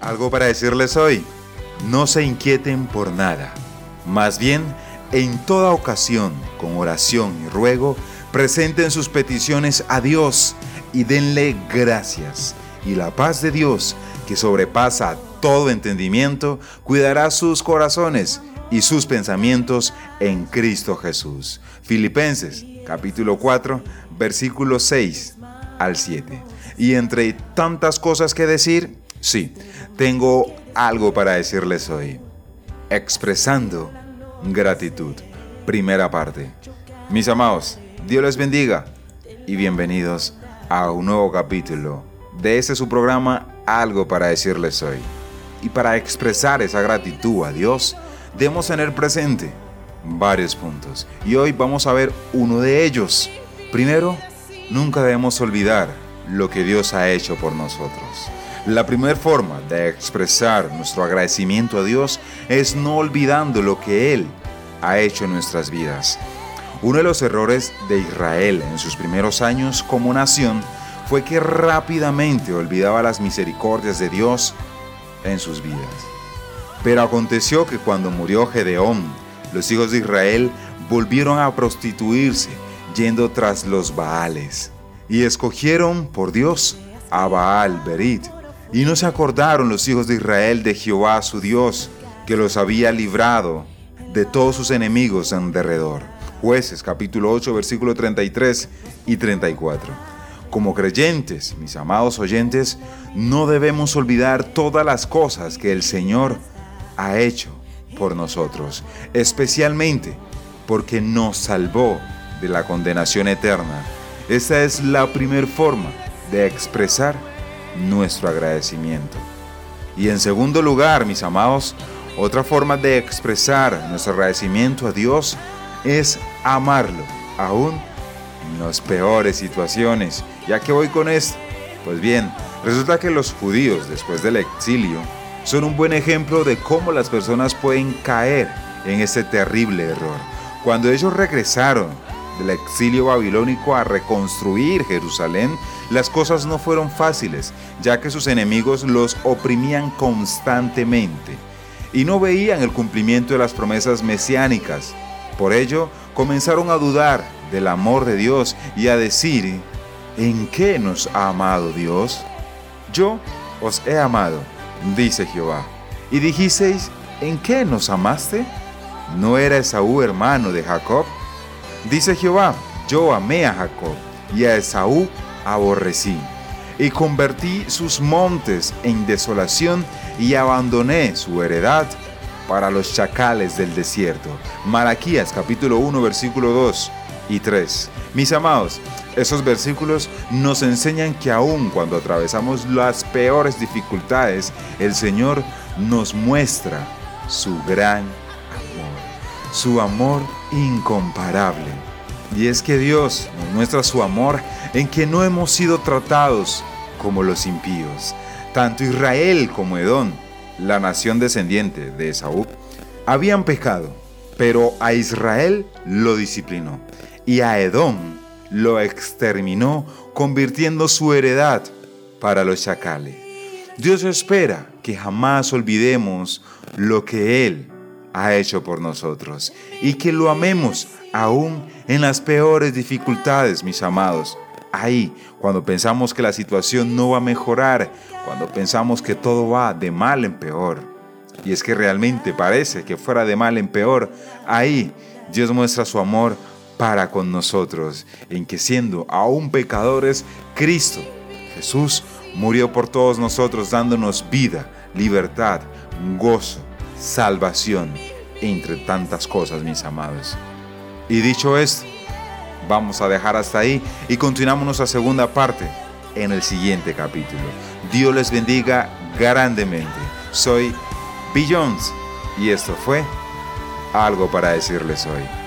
Algo para decirles hoy. No se inquieten por nada. Más bien, en toda ocasión, con oración y ruego, presenten sus peticiones a Dios y denle gracias. Y la paz de Dios, que sobrepasa todo entendimiento, cuidará sus corazones y sus pensamientos en Cristo Jesús. Filipenses capítulo 4, versículos 6 al 7. Y entre tantas cosas que decir, sí, tengo algo para decirles hoy. Expresando gratitud. Primera parte. Mis amados, Dios les bendiga y bienvenidos a un nuevo capítulo de este su programa Algo para decirles hoy. Y para expresar esa gratitud a Dios, debemos tener presente varios puntos. Y hoy vamos a ver uno de ellos. Primero, nunca debemos olvidar lo que Dios ha hecho por nosotros. La primera forma de expresar nuestro agradecimiento a Dios es no olvidando lo que Él ha hecho en nuestras vidas. Uno de los errores de Israel en sus primeros años como nación fue que rápidamente olvidaba las misericordias de Dios en sus vidas. Pero aconteció que cuando murió Gedeón, los hijos de Israel volvieron a prostituirse yendo tras los Baales y escogieron por Dios a Baal Berit. Y no se acordaron los hijos de Israel de Jehová su Dios, que los había librado de todos sus enemigos en derredor. Jueces capítulo 8 versículo 33 y 34. Como creyentes, mis amados oyentes, no debemos olvidar todas las cosas que el Señor ha hecho por nosotros, especialmente porque nos salvó de la condenación eterna. Esta es la primera forma de expresar nuestro agradecimiento. Y en segundo lugar, mis amados, otra forma de expresar nuestro agradecimiento a Dios es amarlo, aún en las peores situaciones. ¿Ya que voy con esto? Pues bien, resulta que los judíos, después del exilio, son un buen ejemplo de cómo las personas pueden caer en ese terrible error. Cuando ellos regresaron del exilio babilónico a reconstruir Jerusalén, las cosas no fueron fáciles, ya que sus enemigos los oprimían constantemente y no veían el cumplimiento de las promesas mesiánicas. Por ello, comenzaron a dudar del amor de Dios y a decir, ¿en qué nos ha amado Dios? Yo os he amado, dice Jehová. Y dijisteis, ¿en qué nos amaste? ¿No era Esaú hermano de Jacob? Dice Jehová, yo amé a Jacob y a Esaú aborrecí, y convertí sus montes en desolación y abandoné su heredad para los chacales del desierto. Malaquías capítulo 1 versículo 2 y 3. Mis amados, esos versículos nos enseñan que aun cuando atravesamos las peores dificultades, el Señor nos muestra su gran su amor incomparable. Y es que Dios nos muestra su amor en que no hemos sido tratados como los impíos. Tanto Israel como Edom, la nación descendiente de Esaú, habían pecado, pero a Israel lo disciplinó y a Edom lo exterminó, convirtiendo su heredad para los chacales. Dios espera que jamás olvidemos lo que Él ha hecho por nosotros y que lo amemos aún en las peores dificultades, mis amados. Ahí, cuando pensamos que la situación no va a mejorar, cuando pensamos que todo va de mal en peor, y es que realmente parece que fuera de mal en peor, ahí Dios muestra su amor para con nosotros, en que siendo aún pecadores, Cristo, Jesús, murió por todos nosotros, dándonos vida, libertad, gozo, salvación, entre tantas cosas, mis amados. Y dicho esto, vamos a dejar hasta ahí y continuamos nuestra segunda parte en el siguiente capítulo. Dios les bendiga grandemente. Soy Billions y esto fue algo para decirles hoy.